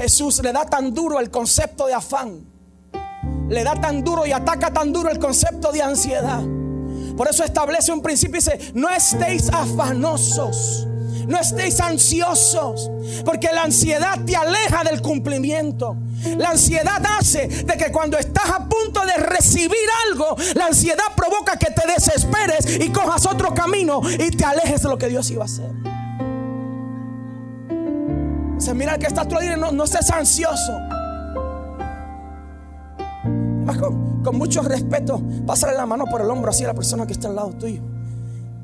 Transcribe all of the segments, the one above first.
Jesús le da tan duro el concepto de afán. Le da tan duro y ataca tan duro el concepto de ansiedad. Por eso establece un principio y dice, no estéis afanosos, no estéis ansiosos, porque la ansiedad te aleja del cumplimiento. La ansiedad hace de que cuando estás a punto de recibir algo, la ansiedad provoca que te desesperes y cojas otro camino y te alejes de lo que Dios iba a hacer. Se mira que está a no, no seas ansioso. Con, con, mucho respeto, pásale la mano por el hombro así a la persona que está al lado tuyo.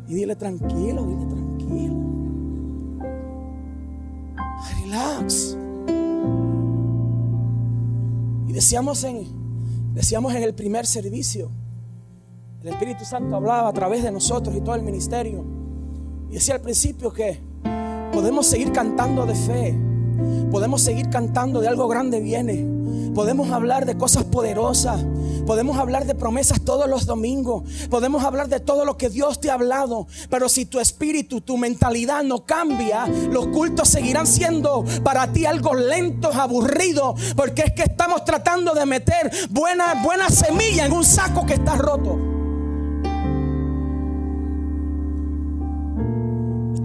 Y dile tranquilo, dile tranquilo. Relax. Y decíamos en, decíamos en el primer servicio, el Espíritu Santo hablaba a través de nosotros y todo el ministerio. Y decía al principio que podemos seguir cantando de fe Podemos seguir cantando de algo grande viene. Podemos hablar de cosas poderosas. Podemos hablar de promesas todos los domingos. Podemos hablar de todo lo que Dios te ha hablado. Pero si tu espíritu, tu mentalidad no cambia, los cultos seguirán siendo para ti algo lento, aburrido. Porque es que estamos tratando de meter buena, buena semilla en un saco que está roto.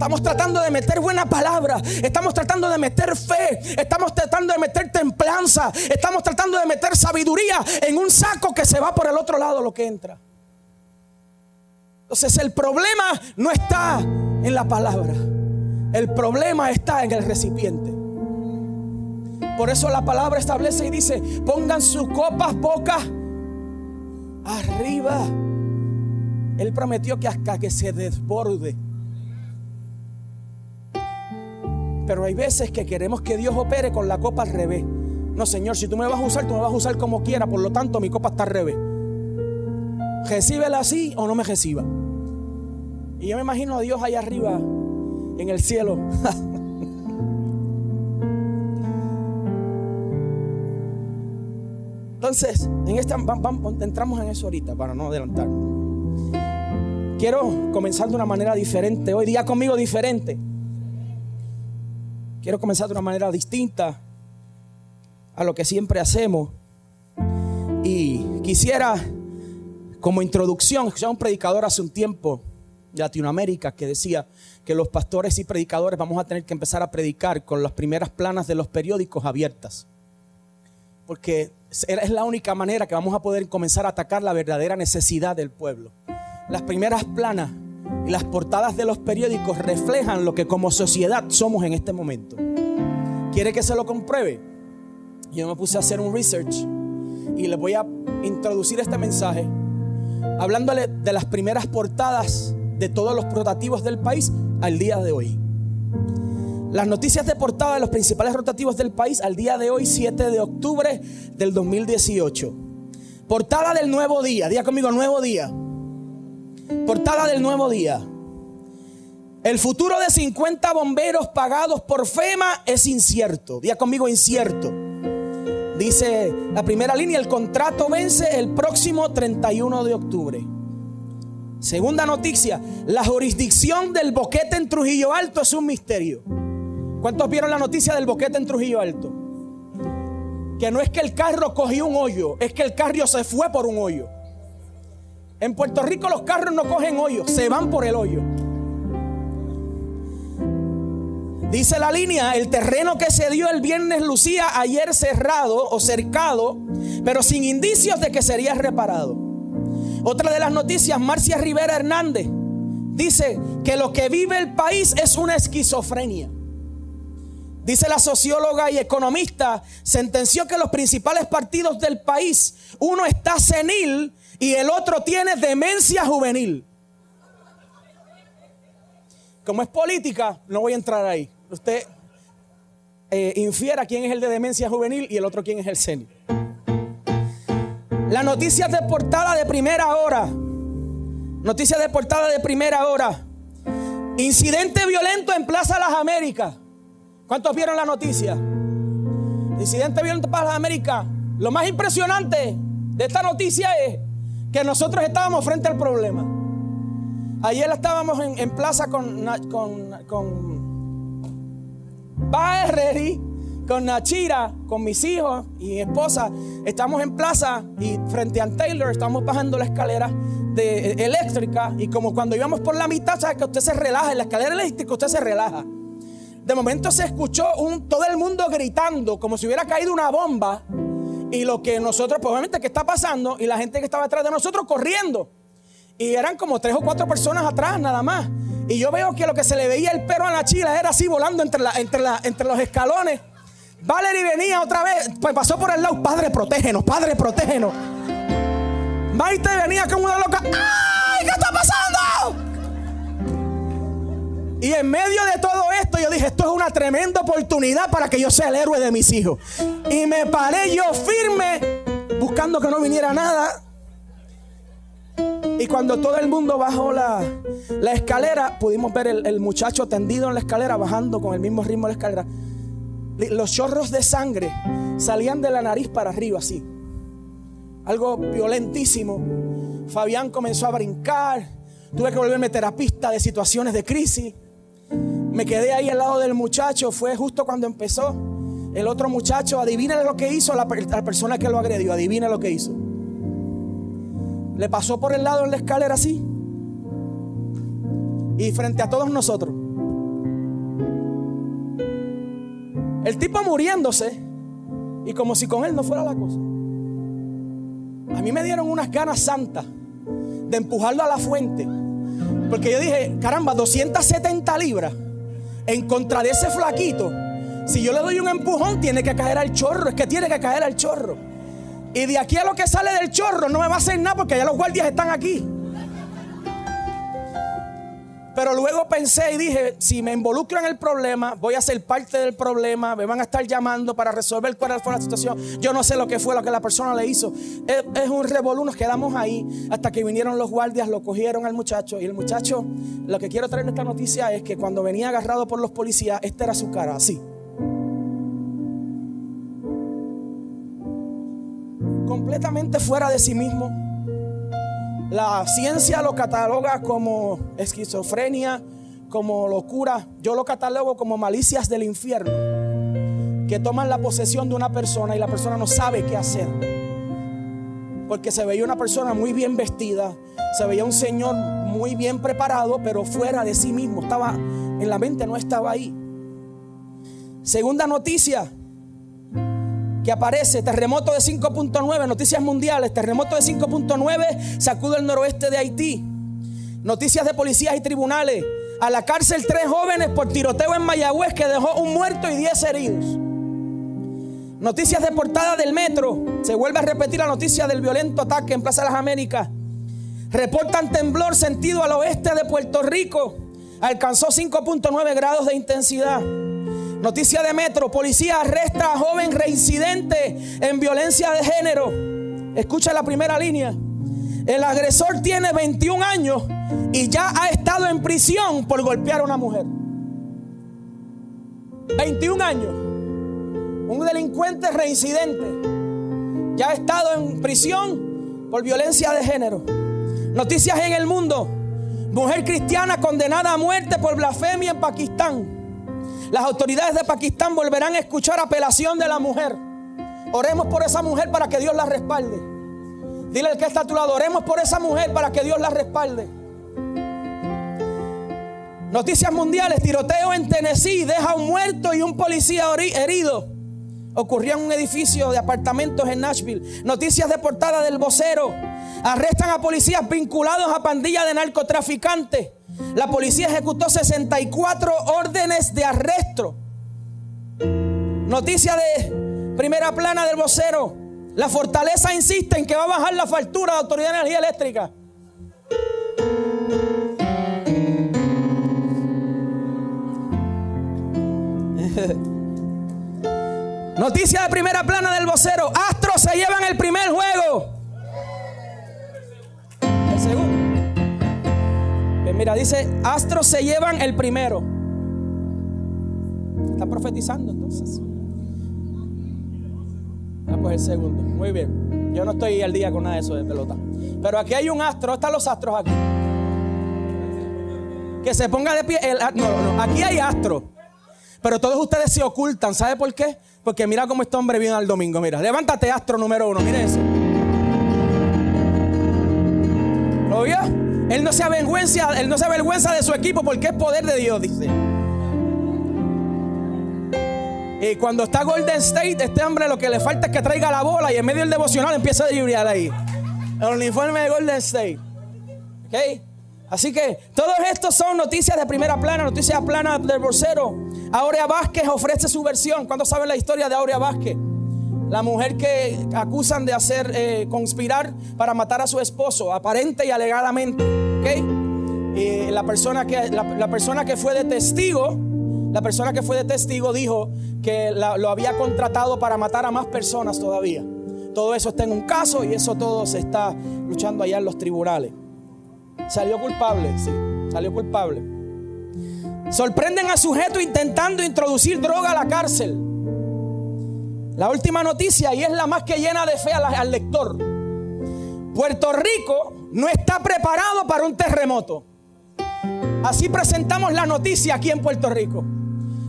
Estamos tratando de meter buena palabra. Estamos tratando de meter fe. Estamos tratando de meter templanza. Estamos tratando de meter sabiduría en un saco que se va por el otro lado lo que entra. Entonces el problema no está en la palabra. El problema está en el recipiente. Por eso la palabra establece y dice, pongan sus copas pocas arriba. Él prometió que hasta que se desborde Pero hay veces que queremos que Dios opere con la copa al revés. No, Señor, si tú me vas a usar, tú me vas a usar como quiera. Por lo tanto, mi copa está al revés. Recíbela así o no me reciba. Y yo me imagino a Dios allá arriba, en el cielo. Entonces, en esta, entramos en eso ahorita para no adelantar. Quiero comenzar de una manera diferente. Hoy día conmigo diferente. Quiero comenzar de una manera distinta a lo que siempre hacemos. Y quisiera, como introducción, escuchar un predicador hace un tiempo de Latinoamérica que decía que los pastores y predicadores vamos a tener que empezar a predicar con las primeras planas de los periódicos abiertas. Porque es la única manera que vamos a poder comenzar a atacar la verdadera necesidad del pueblo. Las primeras planas las portadas de los periódicos reflejan lo que como sociedad somos en este momento. ¿Quiere que se lo compruebe? Yo me puse a hacer un research y les voy a introducir este mensaje hablándole de las primeras portadas de todos los rotativos del país al día de hoy. Las noticias de portada de los principales rotativos del país al día de hoy, 7 de octubre del 2018. Portada del nuevo día, día conmigo, nuevo día. Portada del nuevo día. El futuro de 50 bomberos pagados por FEMA es incierto. Día conmigo, incierto. Dice la primera línea, el contrato vence el próximo 31 de octubre. Segunda noticia, la jurisdicción del boquete en Trujillo Alto es un misterio. ¿Cuántos vieron la noticia del boquete en Trujillo Alto? Que no es que el carro cogió un hoyo, es que el carro se fue por un hoyo. En Puerto Rico los carros no cogen hoyo, se van por el hoyo. Dice la línea, el terreno que se dio el viernes lucía ayer cerrado o cercado, pero sin indicios de que sería reparado. Otra de las noticias, Marcia Rivera Hernández dice que lo que vive el país es una esquizofrenia. Dice la socióloga y economista, sentenció que los principales partidos del país, uno está senil y el otro tiene demencia juvenil. Como es política, no voy a entrar ahí. Usted eh, infiera quién es el de demencia juvenil y el otro quién es el senil. La noticia de portada de primera hora. Noticia de portada de primera hora. Incidente violento en Plaza Las Américas. ¿Cuántos vieron la noticia? Incidente violento en Plaza Las Américas. Lo más impresionante de esta noticia es que nosotros estábamos frente al problema. Ayer estábamos en, plaza con, con, con con Nachira, con mis hijos y mi esposa, estamos en plaza y frente a Taylor estamos bajando la escalera eh, eléctrica y como cuando íbamos por la mitad, sabes que usted se relaja, en la escalera eléctrica usted se relaja. De momento se escuchó un, todo el mundo gritando como si hubiera caído una bomba y lo que nosotros, pues obviamente, ¿qué está pasando? Y la gente que estaba detrás de nosotros corriendo. Y eran como tres o cuatro personas atrás nada más. Y yo veo que lo que se le veía el perro a la chila era así volando entre, la, entre, la, entre los escalones. Valerie venía otra vez, pues pasó por el lado, Padre, protégenos, Padre, protégenos. Maite venía como una loca, ¡ay! ¿Qué está pasando? Y en medio de todo esto yo dije, esto es una tremenda oportunidad para que yo sea el héroe de mis hijos. Y me paré yo firme, buscando que no viniera nada. Y cuando todo el mundo bajó la, escalera, pudimos ver el, el, muchacho tendido en la escalera, bajando con el mismo ritmo de la escalera. Los chorros de sangre salían de la nariz para arriba, así. Algo violentísimo. Fabián comenzó a brincar. Tuve que volverme terapista de situaciones de crisis. Me quedé ahí al lado del muchacho. Fue justo cuando empezó. El otro muchacho, adivina lo que hizo la, la persona que lo agredió. Adivina lo que hizo. Le pasó por el lado en la escalera así. Y frente a todos nosotros. El tipo muriéndose. Y como si con él no fuera la cosa. A mí me dieron unas ganas santas de empujarlo a la fuente. Porque yo dije, caramba, 270 libras en contra de ese flaquito. Si yo le doy un empujón, tiene que caer al chorro. Es que tiene que caer al chorro. Y de aquí a lo que sale del chorro no me va a hacer nada porque ya los guardias están aquí. Pero luego pensé y dije, si me involucro en el problema, voy a ser parte del problema, me van a estar llamando para resolver cuál fue la situación. Yo no sé lo que fue lo que la persona le hizo. Es, un revolú, nos quedamos ahí hasta que vinieron los guardias, lo cogieron al muchacho. Y el muchacho, lo que quiero traer en esta noticia es que cuando venía agarrado por los policías, esta era su cara, así. Completamente fuera de sí mismo la ciencia lo cataloga como esquizofrenia, como locura. Yo lo catalogo como malicias del infierno. Que toman la posesión de una persona y la persona no sabe qué hacer. Porque se veía una persona muy bien vestida, se veía un señor muy bien preparado, pero fuera de sí mismo. Estaba en la mente, no estaba ahí. Segunda noticia, que aparece, terremoto de 5.9, noticias mundiales, terremoto de 5.9, sacudo el noroeste de Haití. Noticias de policías y tribunales. A la cárcel tres jóvenes por tiroteo en Mayagüez que dejó un muerto y diez heridos. Noticias de portada del metro. Se vuelve a repetir la noticia del violento ataque en Plaza de las Américas. Reportan temblor sentido al oeste de Puerto Rico. Alcanzó 5.9 grados de intensidad. Noticia de Metro, policía arresta a joven reincidente en violencia de género. Escucha la primera línea. El agresor tiene 21 años y ya ha estado en prisión por golpear a una mujer. 21 años. Un delincuente reincidente. Ya ha estado en prisión por violencia de género. Noticias en el mundo. Mujer cristiana condenada a muerte por blasfemia en Pakistán. Las autoridades de Pakistán volverán a escuchar apelación de la mujer. Oremos por esa mujer para que Dios la respalde. Dile al que está a tu lado, oremos por esa mujer para que Dios la respalde. Noticias mundiales, tiroteo en Tennessee, deja un muerto y un policía herido. Ocurrió en un edificio de apartamentos en Nashville. Noticias de portada del vocero. Arrestan a policías vinculados a pandillas de narcotraficantes. La policía ejecutó 64 órdenes de arresto. Noticia de primera plana del vocero. La fortaleza insiste en que va a bajar la factura de Autoridad de Energía Eléctrica. Noticia de primera plana del vocero. Astros se llevan el primer juego. Mira, dice, Astros se llevan el primero. Está profetizando entonces. Ah, pues el segundo. Muy bien. Yo no estoy al día con nada de eso de pelota. Pero aquí hay un astro. Están los astros aquí. Que se ponga de pie. El, no, no, aquí hay astro. Pero todos ustedes se ocultan. ¿Sabe por qué? Porque mira cómo este hombre viene al domingo. Mira, levántate, astro número uno. Mire eso. ¿Lo? Él no se avergüenza, él no se avergüenza de su equipo porque es poder de Dios, dice. Y cuando está Golden State, este hombre lo que le falta es que traiga la bola y en medio del devocional empieza a dribblear ahí. El uniforme de Golden State. ¿Ok? Así que todos estos son noticias de primera plana, noticias plana del bolsero. Aurea Vázquez ofrece su versión. ¿Cuándo saben la historia de Aurea Vázquez? La mujer que acusan de hacer eh, conspirar para matar a su esposo, aparente y alegadamente. ¿Ok? Y la persona que, la persona que fue de testigo la persona que fue de testigo dijo que lo había contratado para matar a más personas todavía. Todo eso está en un caso y eso todo se está luchando allá en los tribunales. Salió culpable, sí, salió culpable. Sorprenden a sujeto intentando introducir droga a la cárcel. La última noticia, y es la más que llena de fe al lector. Puerto Rico no está preparado para un terremoto. Así presentamos la noticia aquí en Puerto Rico.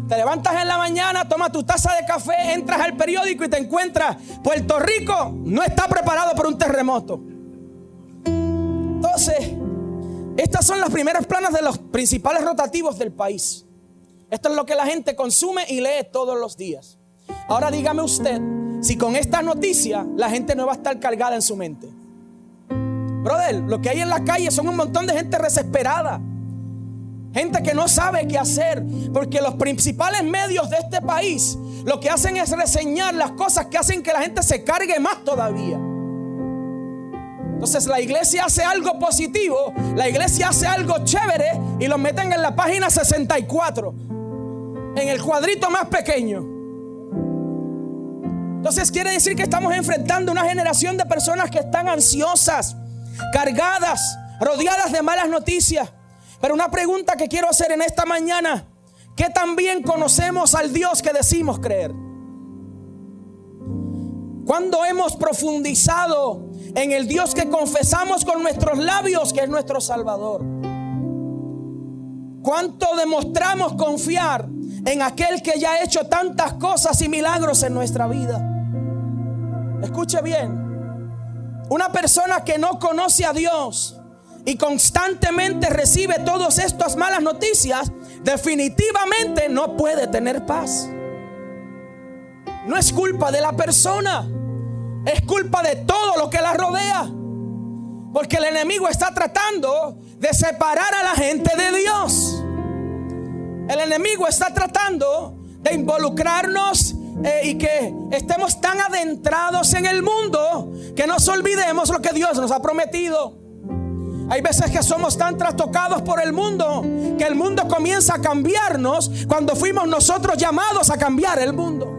Te levantas en la mañana, tomas tu taza de café, entras al periódico y te encuentras, Puerto Rico no está preparado para un terremoto. Entonces, estas son las primeras planas de los principales rotativos del país. Esto es lo que la gente consume y lee todos los días. Ahora dígame usted si con esta noticia la gente no va a estar cargada en su mente. Brother, lo que hay en la calle son un montón de gente desesperada. Gente que no sabe qué hacer. Porque los principales medios de este país lo que hacen es reseñar las cosas que hacen que la gente se cargue más todavía. Entonces la iglesia hace algo positivo, la iglesia hace algo chévere y lo meten en la página 64, en el cuadrito más pequeño. Entonces quiere decir que estamos enfrentando una generación de personas que están ansiosas, cargadas, rodeadas de malas noticias. Pero una pregunta que quiero hacer en esta mañana, ¿qué también conocemos al Dios que decimos creer? ¿Cuándo hemos profundizado en el Dios que confesamos con nuestros labios que es nuestro Salvador? ¿Cuánto demostramos confiar en aquel que ya ha hecho tantas cosas y milagros en nuestra vida? Escuche bien, una persona que no conoce a Dios, y constantemente recibe todas estas malas noticias, definitivamente no puede tener paz. No es culpa de la persona, es culpa de todo lo que la rodea. Porque el enemigo está tratando de separar a la gente de Dios. El enemigo está tratando de involucrarnos eh, y que estemos tan adentrados en el mundo que nos olvidemos lo que Dios nos ha prometido. Hay veces que somos tan trastocados por el mundo que el mundo comienza a cambiarnos cuando fuimos nosotros llamados a cambiar el mundo.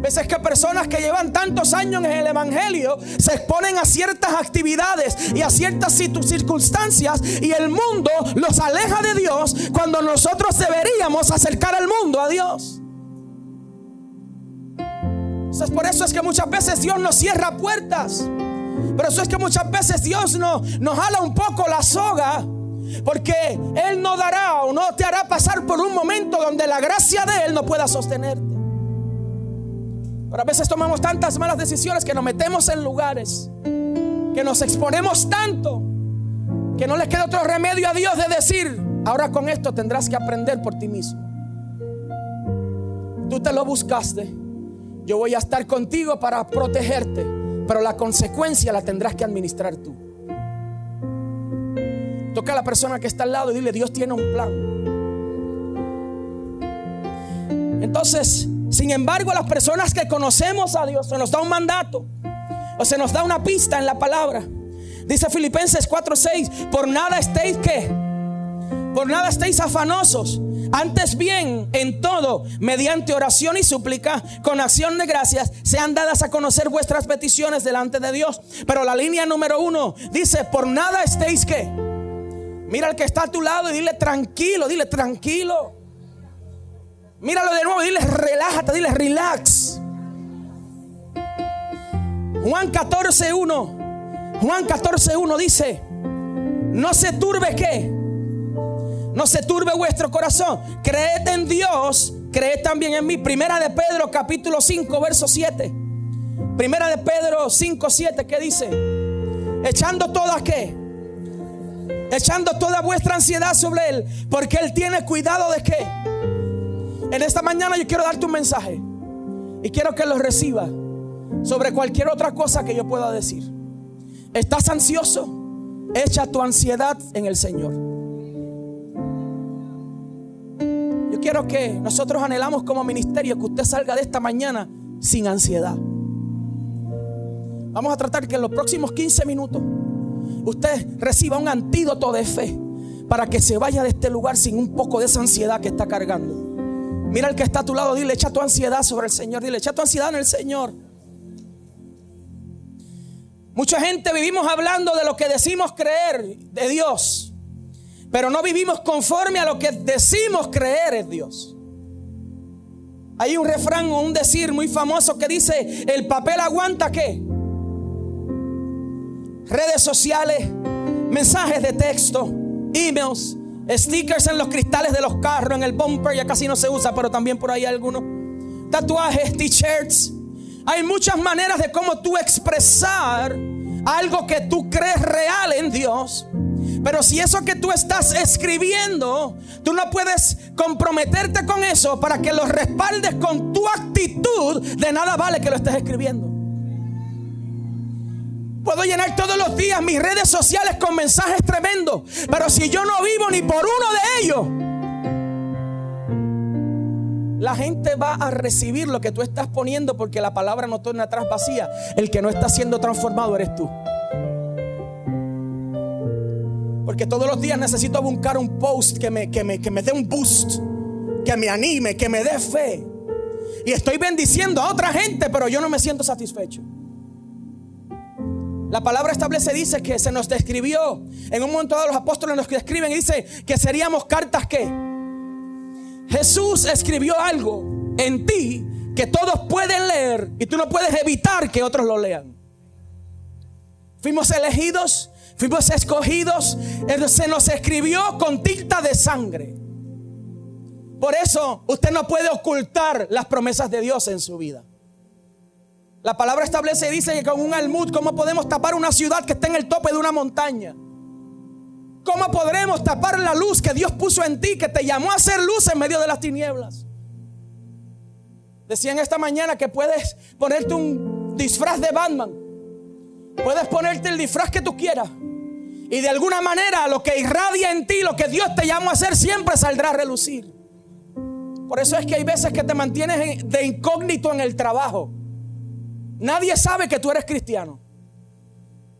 Veces que personas que llevan tantos años en el Evangelio se exponen a ciertas actividades y a ciertas circunstancias y el mundo los aleja de Dios cuando nosotros deberíamos acercar al mundo a Dios. Entonces por eso es que muchas veces Dios nos cierra puertas. Pero eso es que muchas veces Dios nos, nos jala un poco la soga. Porque Él no dará o no te hará pasar por un momento donde la gracia de Él no pueda sostenerte. Pero a veces tomamos tantas malas decisiones que nos metemos en lugares, que nos exponemos tanto, que no les queda otro remedio a Dios de decir, ahora con esto tendrás que aprender por ti mismo. Tú te lo buscaste, yo voy a estar contigo para protegerte pero la consecuencia la tendrás que administrar tú. Toca a la persona que está al lado y dile, Dios tiene un plan. Entonces, sin embargo, las personas que conocemos a Dios, se nos da un mandato o se nos da una pista en la palabra. Dice Filipenses 4:6, por nada estéis que, por nada estéis afanosos antes bien, en todo, mediante oración y súplica, con acción de gracias, sean dadas a conocer vuestras peticiones delante de Dios. Pero la línea número uno dice, por nada estéis que. Mira al que está a tu lado y dile tranquilo, dile tranquilo. Míralo de nuevo dile relájate, dile relax. Juan 14.1. Juan 14.1 dice, no se turbe que No se turbe vuestro corazón. Creed en Dios, creed también en mí. Primera de Pedro, capítulo 5, verso 7. Primera de Pedro 5, 7, ¿qué dice? Echando toda qué? Echando toda vuestra ansiedad sobre Él, porque Él tiene cuidado de qué. En esta mañana yo quiero darte un mensaje y quiero que lo reciba sobre cualquier otra cosa que yo pueda decir. ¿Estás ansioso? Echa tu ansiedad en el Señor. Quiero que nosotros anhelamos como ministerio que usted salga de esta mañana sin ansiedad. Vamos a tratar que en los próximos 15 minutos usted reciba un antídoto de fe para que se vaya de este lugar sin un poco de esa ansiedad que está cargando. Mira el que está a tu lado, dile, echa tu ansiedad sobre el Señor, dile, echa tu ansiedad en el Señor. Mucha gente vivimos hablando de lo que decimos creer de Dios, pero no vivimos conforme a lo que decimos creer en Dios. Hay un refrán o un decir muy famoso que dice, el papel aguanta qué? redes sociales, mensajes de texto, emails, stickers en los cristales de los carros, en el bumper, ya casi no se usa, pero también por ahí algunos. Tatuajes, t-shirts. Hay muchas maneras de cómo tú expresar algo que tú crees real en Dios. Pero si eso que tú estás escribiendo, tú no puedes comprometerte con eso para que lo respaldes con tu actitud, de nada vale que lo estés escribiendo. Puedo llenar todos los días mis redes sociales con mensajes tremendos. Pero si yo no vivo ni por uno de ellos, la gente va a recibir lo que tú estás poniendo porque la palabra no torna atrás vacía. El que no está siendo transformado eres tú. Porque todos los días necesito buscar un post que me, que me, que me dé un boost, que me anime, que me dé fe. Y estoy bendiciendo a otra gente, pero yo no me siento satisfecho. La palabra establece, dice que se nos describió. En un momento dado los apóstoles nos describen y dice que seríamos cartas que. Jesús escribió algo en ti que todos pueden leer y tú no puedes evitar que otros lo lean. Fuimos elegidos, fuimos escogidos, se nos escribió con tinta de sangre. Por eso usted no puede ocultar las promesas de Dios en su vida. La palabra establece y dice que con un almud, ¿cómo podemos tapar una ciudad que está en el tope de una montaña? ¿Cómo podremos tapar la luz que Dios puso en ti, que te llamó a ser luz en medio de las tinieblas? Decían esta mañana que puedes ponerte un disfraz de Batman. Puedes ponerte el disfraz que tú quieras. Y de alguna manera lo que irradia en ti, lo que Dios te llamó a hacer, siempre saldrá a relucir. Por eso es que hay veces que te mantienes de incógnito en el trabajo. Nadie sabe que tú eres cristiano.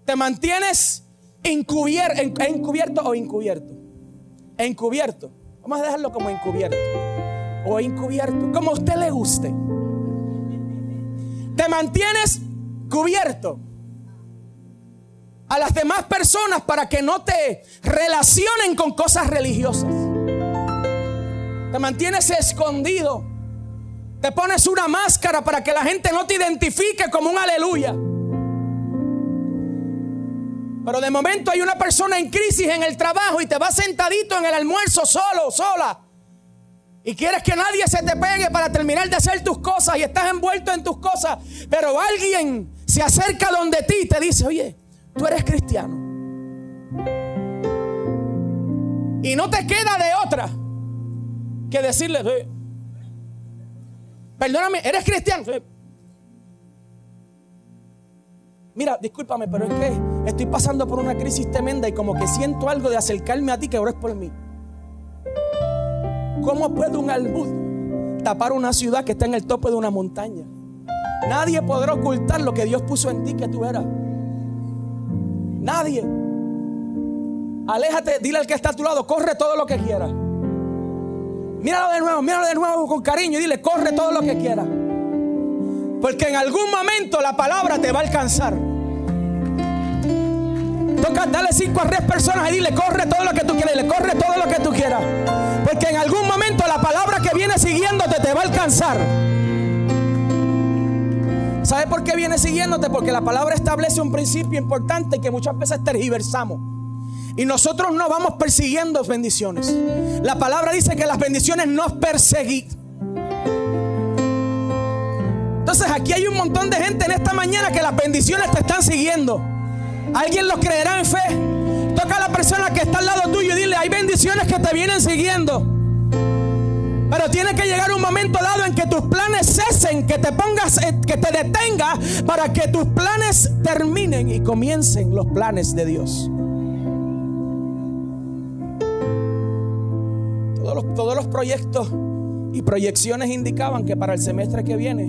Te mantienes encubierto o encubierto. Encubierto. Vamos a dejarlo como encubierto. O encubierto. Como a usted le guste. Te mantienes cubierto a las demás personas para que no te relacionen con cosas religiosas. Te mantienes escondido te pones una máscara para que la gente no te identifique como un aleluya. Pero de momento hay una persona en crisis en el trabajo y te vas sentadito en el almuerzo solo, sola. Y quieres que nadie se te pegue para terminar de hacer tus cosas y estás envuelto en tus cosas. Pero alguien se acerca donde ti y te dice, oye, tú eres cristiano. Y no te queda de otra que decirle, Perdóname, ¿eres cristiano? Mira, discúlpame, pero es que estoy pasando por una crisis tremenda y como que siento algo de acercarme a ti que ores por mí. ¿Cómo puede un albud tapar una ciudad que está en el tope de una montaña? Nadie podrá ocultar lo que Dios puso en ti que tú eras. Nadie. Aléjate, dile al que está a tu lado, corre todo lo que quieras. Míralo de nuevo, míralo de nuevo con cariño y dile, corre todo lo que quieras. Porque en algún momento la palabra te va a alcanzar. Toca, dale cinco a tres personas y dile, corre todo lo que tú quieras. Dile, corre todo lo que tú quieras. Porque en algún momento la palabra que viene siguiéndote te va a alcanzar. ¿Sabe por qué viene siguiéndote? Porque la palabra establece un principio importante que muchas veces tergiversamos. Y nosotros no vamos persiguiendo bendiciones. La palabra dice que las bendiciones nos persiguen. Entonces aquí hay un montón de gente en esta mañana que las bendiciones te están siguiendo. ¿Alguien lo creerá en fe? Toca a la persona que está al lado tuyo y dile, hay bendiciones que te vienen siguiendo. Pero tiene que llegar un momento dado en que tus planes cesen, que te pongas, eh, que te detenga para que tus planes terminen y comiencen los planes de Dios. Todos los, todos los proyectos y proyecciones indicaban que para el semestre que viene,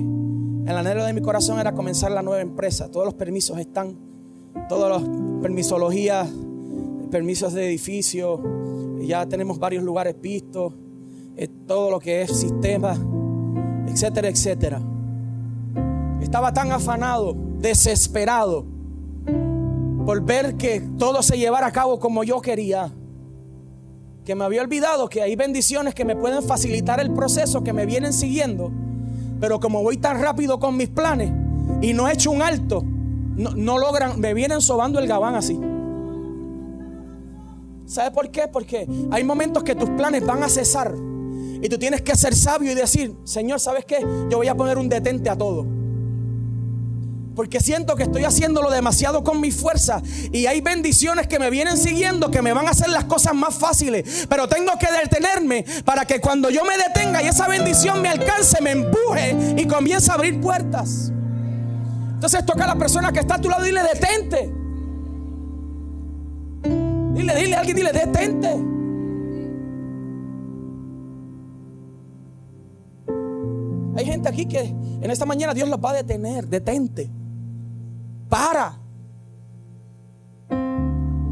el anhelo de mi corazón era comenzar la nueva empresa. Todos los permisos están, todas las permisologías, permisos de edificio, ya tenemos varios lugares vistos todo lo que es sistema, etcétera, etcétera. Estaba tan afanado, desesperado por ver que todo se llevara a cabo como yo quería, que me había olvidado que hay bendiciones que me pueden facilitar el proceso, que me vienen siguiendo, pero como voy tan rápido con mis planes y no he hecho un alto, no, no logran, me vienen sobando el gabán así. ¿Sabe por qué? Porque hay momentos que tus planes van a cesar y tú tienes que ser sabio y decir, Señor, ¿sabes qué? Yo voy a poner un detente a todo. Porque siento que estoy haciéndolo demasiado con mi fuerza. Y hay bendiciones que me vienen siguiendo que me van a hacer las cosas más fáciles. Pero tengo que detenerme para que cuando yo me detenga y esa bendición me alcance, me empuje y comience a abrir puertas. Entonces toca a la persona que está a tu lado y dile, detente. Dile, dile a alguien, dile, detente. Gente aquí que en esta mañana Dios los va a detener. Detente. Para.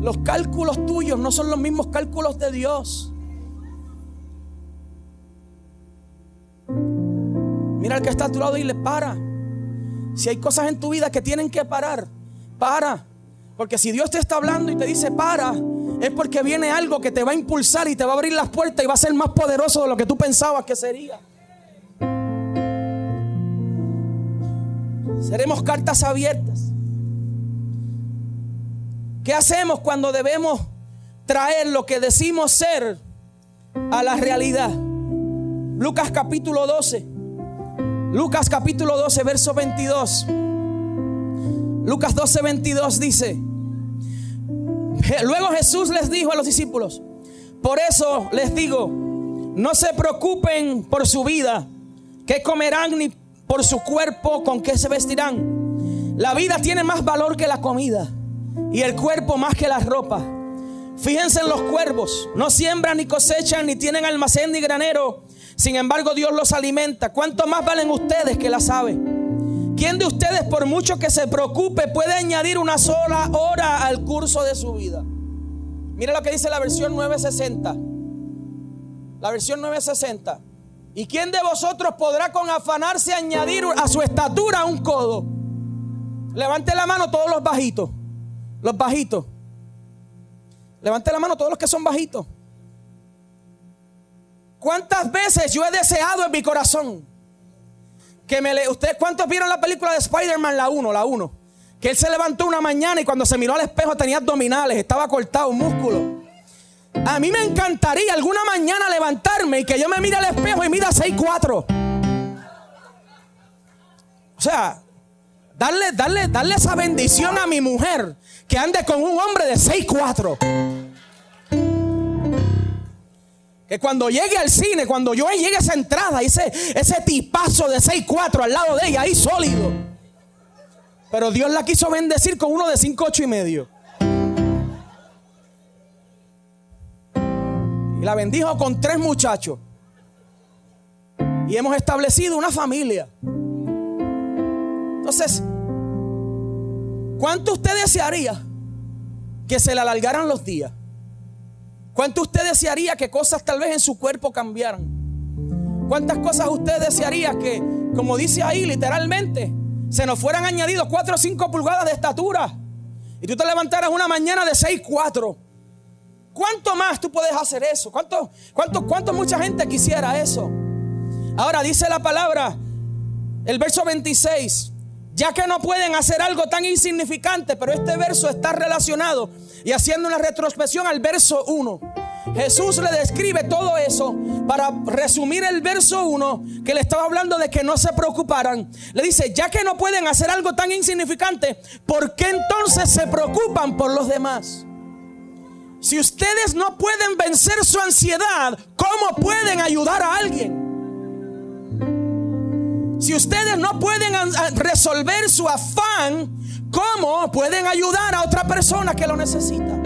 Los cálculos tuyos no son los mismos cálculos de Dios. Mira al que está a tu lado y le para. Si hay cosas en tu vida que tienen que parar, para. Porque si Dios te está hablando y te dice para, es porque viene algo que te va a impulsar y te va a abrir las puertas y va a ser más poderoso de lo que tú pensabas que sería. Seremos cartas abiertas. ¿Qué hacemos cuando debemos traer lo que decimos ser a la realidad? Lucas capítulo 12. Lucas capítulo 12, verso 22. Lucas 12, 22 dice, luego Jesús les dijo a los discípulos, por eso les digo, no se preocupen por su vida, que comerán ni por su cuerpo con qué se vestirán. La vida tiene más valor que la comida y el cuerpo más que la ropa. Fíjense en los cuervos, no siembran ni cosechan ni tienen almacén ni granero. Sin embargo, Dios los alimenta. ¿Cuánto más valen ustedes que la sabe? ¿Quién de ustedes, por mucho que se preocupe, puede añadir una sola hora al curso de su vida? Mira lo que dice la versión 960. La versión 960. ¿Y quién de vosotros podrá con afanarse añadir a su estatura un codo? Levante la mano todos los bajitos. Los bajitos. Levante la mano todos los que son bajitos. ¿Cuántas veces yo he deseado en mi corazón que me le... ¿Ustedes cuántos vieron la película de Spider-Man, la 1, la 1? Que él se levantó una mañana y cuando se miró al espejo tenía abdominales, estaba cortado, músculo. A mí me encantaría alguna mañana levantarme y que yo me mire al espejo y mida 6'4. O sea, darle, darle, darle esa bendición a mi mujer que ande con un hombre de 6'4. Que cuando llegue al cine, cuando yo llegue a esa entrada, ese, ese tipazo de 6'4 al lado de ella, ahí sólido. Pero Dios la quiso bendecir con uno de 5'8 y medio. La bendijo con tres muchachos. Y hemos establecido una familia. Entonces, ¿cuánto usted desearía que se le alargaran los días? ¿Cuánto usted desearía que cosas tal vez en su cuerpo cambiaran? ¿Cuántas cosas usted desearía que, como dice ahí literalmente, se nos fueran añadidos 4 o 5 pulgadas de estatura? Y tú te levantaras una mañana de 6, 4. ¿Cuánto más tú puedes hacer eso? ¿Cuánto, cuánto, cuánto mucha gente quisiera eso? Ahora dice la palabra, el verso 26. Ya que no pueden hacer algo tan insignificante, pero este verso está relacionado y haciendo una retrospección al verso 1. Jesús le describe todo eso para resumir el verso 1 que le estaba hablando de que no se preocuparan. Le dice, ya que no pueden hacer algo tan insignificante, ¿por qué entonces se preocupan por los demás? Si ustedes no pueden vencer su ansiedad, ¿cómo pueden ayudar a alguien? Si ustedes no pueden resolver su afán, ¿cómo pueden ayudar a otra persona que lo necesita?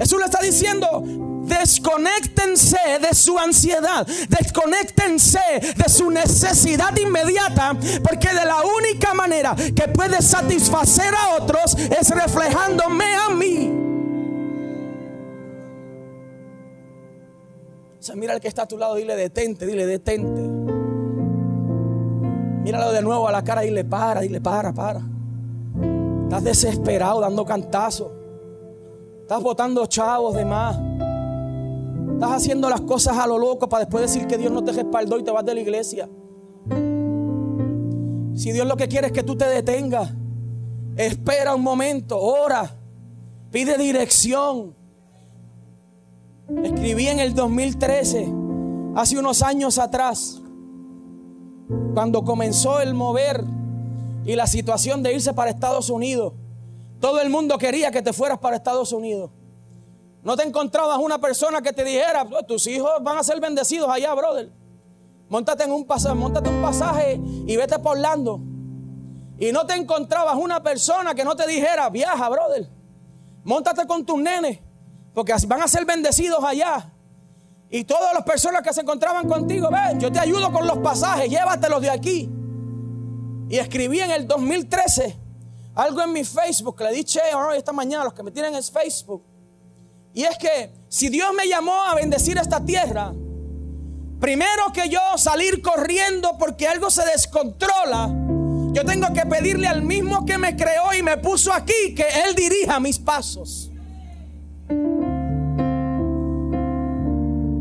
Jesús le está diciendo, desconéctense de su ansiedad, desconéctense de su necesidad inmediata, porque de la única manera que puede satisfacer a otros es reflejándome a mí. Mira al que está a tu lado, dile detente, dile detente. Míralo de nuevo a la cara y le para, dile para, para. Estás desesperado dando cantazos. Estás botando chavos de más. Estás haciendo las cosas a lo loco para después decir que Dios no te respaldó y te vas de la iglesia. Si Dios lo que quiere es que tú te detengas, espera un momento, ora, pide dirección. Escribí en el 2013, hace unos años atrás, cuando comenzó el mover y la situación de irse para Estados Unidos, todo el mundo quería que te fueras para Estados Unidos. No te encontrabas una persona que te dijera, pues, tus hijos van a ser bendecidos allá, brother. Móntate en un pasaje, montate un pasaje y vete por Orlando. Y no te encontrabas una persona que no te dijera, viaja, brother. Móntate con tus nenes, porque van a ser bendecidos allá. Y todas las personas que se encontraban contigo, ven, yo te ayudo con los pasajes, llévatelos de aquí. Y escribí en el 2013 algo en mi Facebook, le dije esta mañana los que me tienen en Facebook. Y es que si Dios me llamó a bendecir esta tierra, primero que yo salir corriendo porque algo se descontrola, yo tengo que pedirle al mismo que me creó y me puso aquí que Él dirija mis pasos.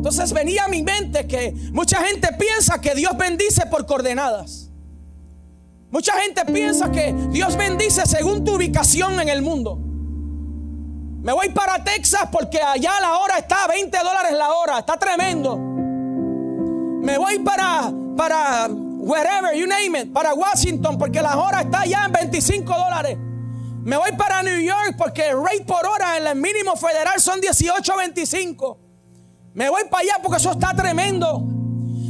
Entonces venía a mi mente que mucha gente piensa que Dios bendice por coordenadas. Mucha gente piensa que Dios bendice según tu ubicación en el mundo. Me voy para Texas porque allá la hora está a 20 dólares la hora. Está tremendo. Me voy para, para wherever, you name it, para Washington porque la hora está allá en 25 dólares. Me voy para New York porque el rate por hora en el mínimo federal son 18.25. Me voy para allá porque eso está tremendo.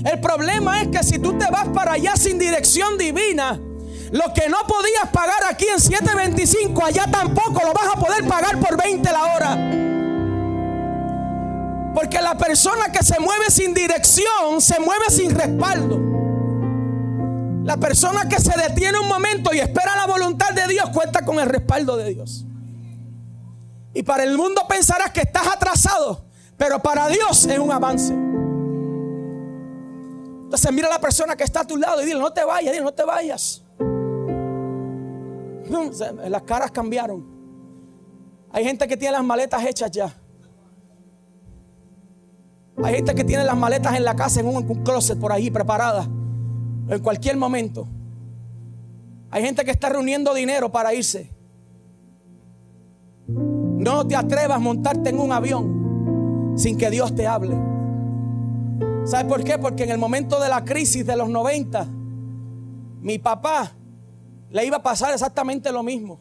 El problema es que si tú te vas para allá sin dirección divina, lo que no podías pagar aquí en 7.25, allá tampoco lo vas a poder pagar por 20 la hora. Porque la persona que se mueve sin dirección se mueve sin respaldo. La persona que se detiene un momento y espera la voluntad de Dios cuenta con el respaldo de Dios. Y para el mundo pensarás que estás atrasado. Pero para Dios es un avance. Entonces mira a la persona que está a tu lado y dile, no te vayas, dile, no te vayas. Las caras cambiaron. Hay gente que tiene las maletas hechas ya. Hay gente que tiene las maletas en la casa, en un, closet por ahí, preparada En cualquier momento. Hay gente que está reuniendo dinero para irse. No te atrevas a montarte en un avión sin que Dios te hable. ¿Sabe por qué? Porque en el momento de la crisis de los 90, mi papá le iba a pasar exactamente lo mismo.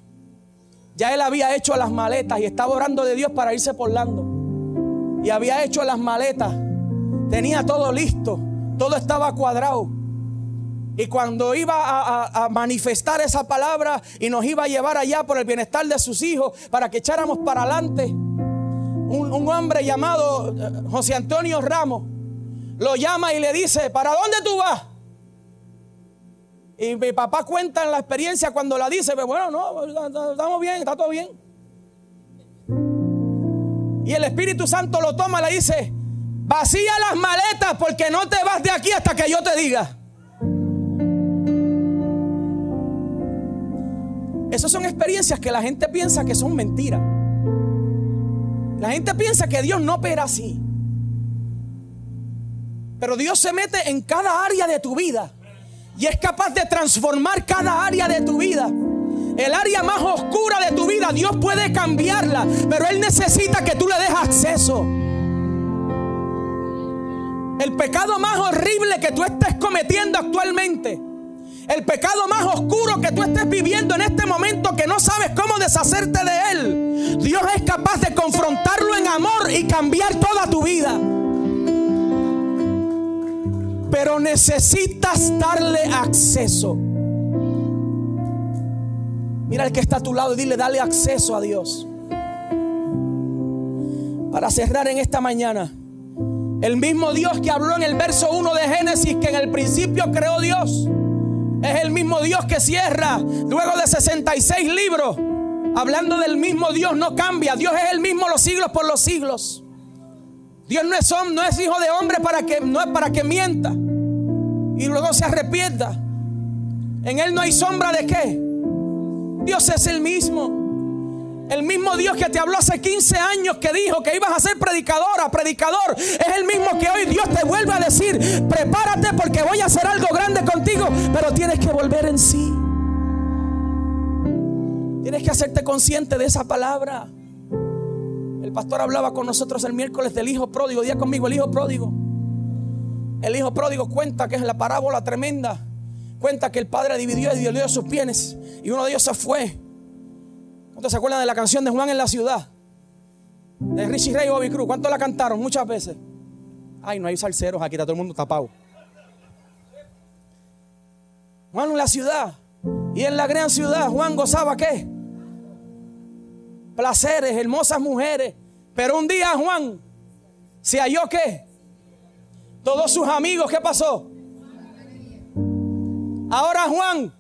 Ya él había hecho las maletas y estaba orando de Dios para irse por Lando. Y había hecho las maletas. Tenía todo listo. Todo estaba cuadrado. Y cuando iba a, manifestar esa palabra y nos iba a llevar allá por el bienestar de sus hijos para que echáramos para adelante, un, hombre llamado eh, José Antonio Ramos lo llama y le dice, ¿para dónde tú vas? Y mi papá cuenta en la experiencia cuando la dice, pues bueno, no, estamos bien, está todo bien. Y el Espíritu Santo lo toma y le dice, vacía las maletas porque no te vas de aquí hasta que yo te diga. Esas son experiencias que la gente piensa que son mentiras. La gente piensa que Dios no opera así. Pero Dios se mete en cada área de tu vida. Y es capaz de transformar cada área de tu vida. El área más oscura de tu vida, Dios puede cambiarla, pero Él necesita que tú le des acceso. El pecado más horrible que tú estés cometiendo actualmente, el pecado más oscuro que tú estés viviendo en este momento que no sabes cómo deshacerte de él, Dios es capaz de confrontarlo en amor y cambiar toda tu vida. Pero necesitas darle acceso. Mira el que está a tu lado y dile, dale acceso a Dios. Para cerrar en esta mañana, el mismo Dios que habló en el verso 1 de Génesis, que en el principio creó Dios, es el mismo Dios que cierra luego de 66 libros. Hablando del mismo Dios no cambia. Dios es el mismo los siglos por los siglos. Dios no es, no es hijo de hombre para que, no es para que mienta y luego se arrepienta. En Él no hay sombra de qué Dios es el mismo. El mismo Dios que te habló hace 15 años que dijo que ibas a ser predicadora, predicador, es el mismo que hoy Dios te vuelve a decir, prepárate porque voy a hacer algo grande contigo, pero tienes que volver en sí. Tienes que hacerte consciente de esa palabra. El pastor hablaba con nosotros el miércoles del hijo pródigo, día conmigo, el hijo pródigo. El hijo pródigo cuenta que es la parábola tremenda cuenta que el padre dividió y dividió sus bienes y uno de ellos se fue. ¿Cuántos se acuerdan de la canción de Juan en la ciudad? De Richie Ray y Bobby Cruz. ¿Cuántos la cantaron? Muchas veces. Ay, no hay salseros aquí, está todo el mundo tapado. Juan en la ciudad. Y en la gran ciudad, Juan gozaba qué? Placeres, hermosas mujeres. Pero un día Juan se halló qué? Todos sus amigos, ¿qué pasó? Ahora Juan,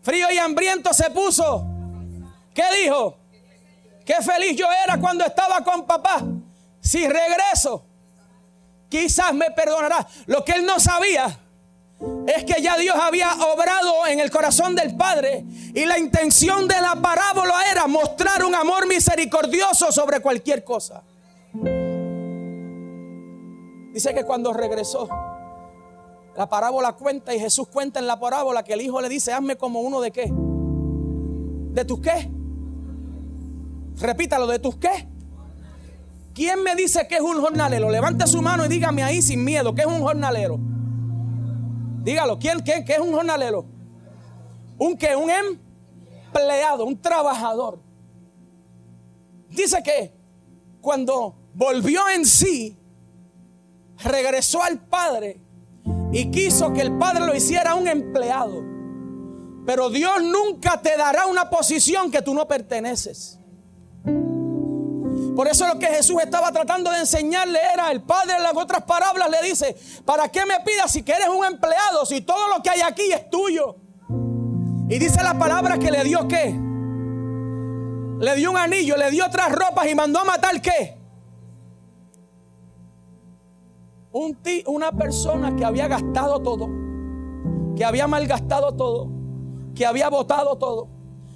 frío y hambriento se puso. ¿Qué dijo? Qué feliz yo era cuando estaba con papá. Si regreso, quizás me perdonará. Lo que él no sabía es que ya Dios había obrado en el corazón del Padre y la intención de la parábola era mostrar un amor misericordioso sobre cualquier cosa. Dice que cuando regresó, la parábola cuenta y Jesús cuenta en la parábola que el hijo le dice, hazme como uno de qué. ¿De tus qué? Repítalo, ¿de tus qué? ¿Quién me dice que es un jornalero? Levante su mano y dígame ahí sin miedo, ¿qué es un jornalero? Dígalo, ¿quién qué, qué es un jornalero? ¿Un qué? Un empleado, un trabajador. Dice que cuando volvió en sí, regresó al Padre y quiso que el Padre lo hiciera un empleado. Pero Dios nunca te dará una posición que tú no perteneces. Por eso lo que Jesús estaba tratando de enseñarle era, el Padre en las otras palabras le dice, ¿para qué me pidas si que eres un empleado, si todo lo que hay aquí es tuyo? Y dice la palabra que le dio qué? Le dio un anillo, le dio otras ropas y mandó a matar qué? una persona que había gastado todo, que había malgastado todo, que había botado todo,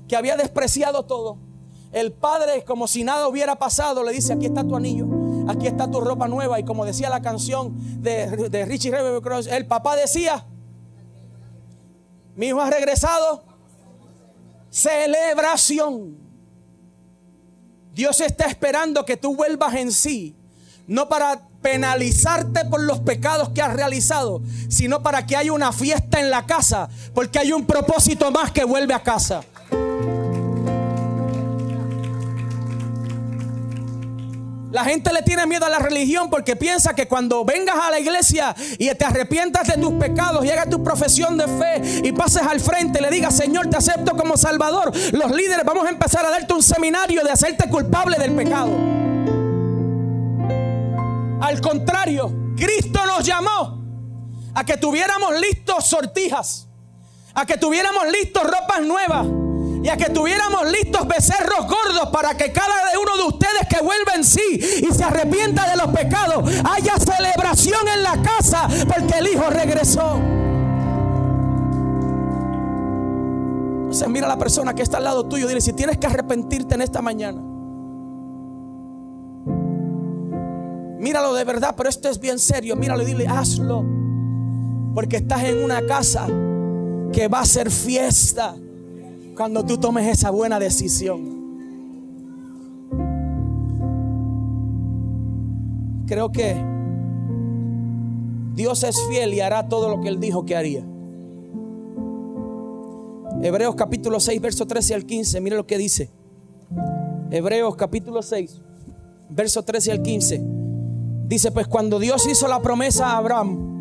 que había despreciado todo. El padre, como si nada hubiera pasado, le dice, aquí está tu anillo, aquí está tu ropa nueva. Y como decía la canción de, Richie Ray, el papá decía, mi hijo ha regresado, celebración. Dios está esperando que tú vuelvas en sí, no para penalizarte por los pecados que has realizado, sino para que haya una fiesta en la casa, porque hay un propósito más que vuelve a casa. La gente le tiene miedo a la religión porque piensa que cuando vengas a la iglesia y te arrepientas de tus pecados y hagas tu profesión de fe y pases al frente y le digas, Señor, te acepto como Salvador, los líderes vamos a empezar a darte un seminario de hacerte culpable del pecado. Al contrario, Cristo nos llamó a que tuviéramos listos sortijas, a que tuviéramos listos ropas nuevas y a que tuviéramos listos becerros gordos para que cada uno de ustedes que vuelva en sí y se arrepienta de los pecados haya celebración en la casa porque el Hijo regresó. Entonces mira a la persona que está al lado tuyo y dile si tienes que arrepentirte en esta mañana. Míralo de verdad, pero esto es bien serio. Míralo y dile, hazlo. Porque estás en una casa que va a ser fiesta cuando tú tomes esa buena decisión. Creo que Dios es fiel y hará todo lo que Él dijo que haría. Hebreos capítulo 6, verso 13 al 15, mire lo que dice. Hebreos capítulo 6, verso 13 al 15. Dice, pues cuando Dios hizo la promesa a Abraham,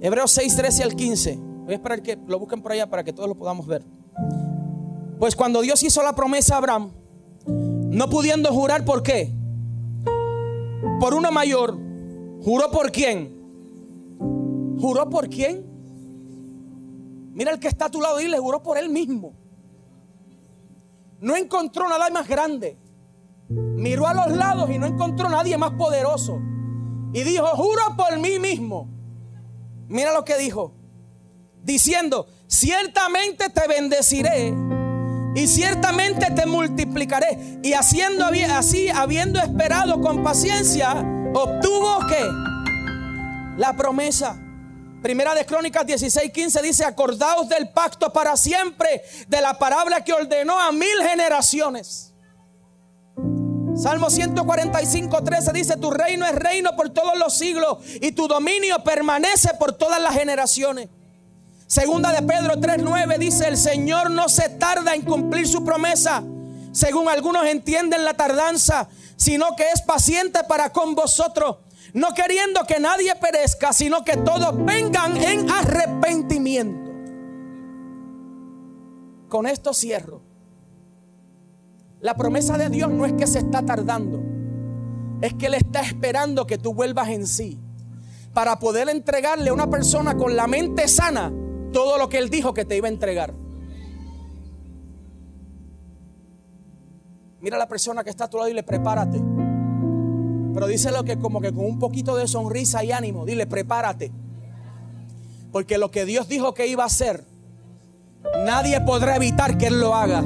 Hebreos 6, 13 al 15. Voy a esperar que lo busquen por allá para que todos lo podamos ver. Pues cuando Dios hizo la promesa a Abraham, no pudiendo jurar por qué, por una mayor, juró por quién. ¿Juró por quién? Mira el que está a tu lado y le juró por él mismo. No encontró nada más grande. Miró a los lados y no encontró nadie más poderoso. Y dijo, juro por mí mismo. Mira lo que dijo. Diciendo, ciertamente te bendeciré y ciertamente te multiplicaré. Y haciendo así, habiendo esperado con paciencia, obtuvo que la promesa. Primera de Crónicas 16, 15 dice, acordaos del pacto para siempre, de la palabra que ordenó a mil generaciones. Salmo 145, 13 dice, tu reino es reino por todos los siglos y tu dominio permanece por todas las generaciones. Segunda de Pedro 3:9 dice, el Señor no se tarda en cumplir su promesa, según algunos entienden la tardanza, sino que es paciente para con vosotros, no queriendo que nadie perezca, sino que todos vengan en arrepentimiento. Con esto cierro. La promesa de Dios no es que se está tardando, es que Él está esperando que tú vuelvas en sí para poder entregarle a una persona con la mente sana todo lo que Él dijo que te iba a entregar. Mira a la persona que está a tu lado y le prepárate. Pero díselo que como que con un poquito de sonrisa y ánimo, dile prepárate. Porque lo que Dios dijo que iba a hacer, nadie podrá evitar que Él lo haga.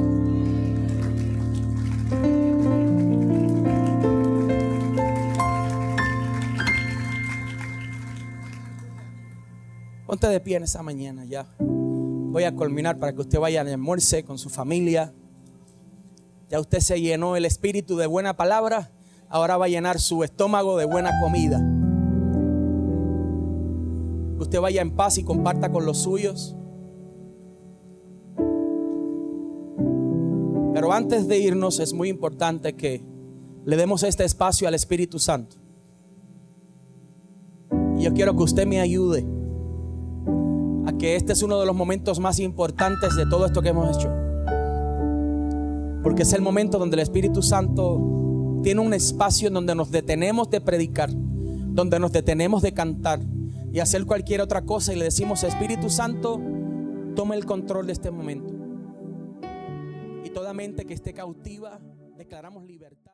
Ponte de pie en esa mañana ya. Voy a culminar para que usted vaya a almuerce con su familia. Ya usted se llenó el espíritu de buena palabra. Ahora va a llenar su estómago de buena comida. usted vaya en paz y comparta con los suyos. Pero antes de irnos es muy importante que le demos este espacio al Espíritu Santo. Y yo quiero que usted me ayude a que este es uno de los momentos más importantes de todo esto que hemos hecho. Porque es el momento donde el Espíritu Santo tiene un espacio en donde nos detenemos de predicar, donde nos detenemos de cantar y hacer cualquier otra cosa y le decimos, Espíritu Santo, toma el control de este momento. Y toda mente que esté cautiva, declaramos libertad.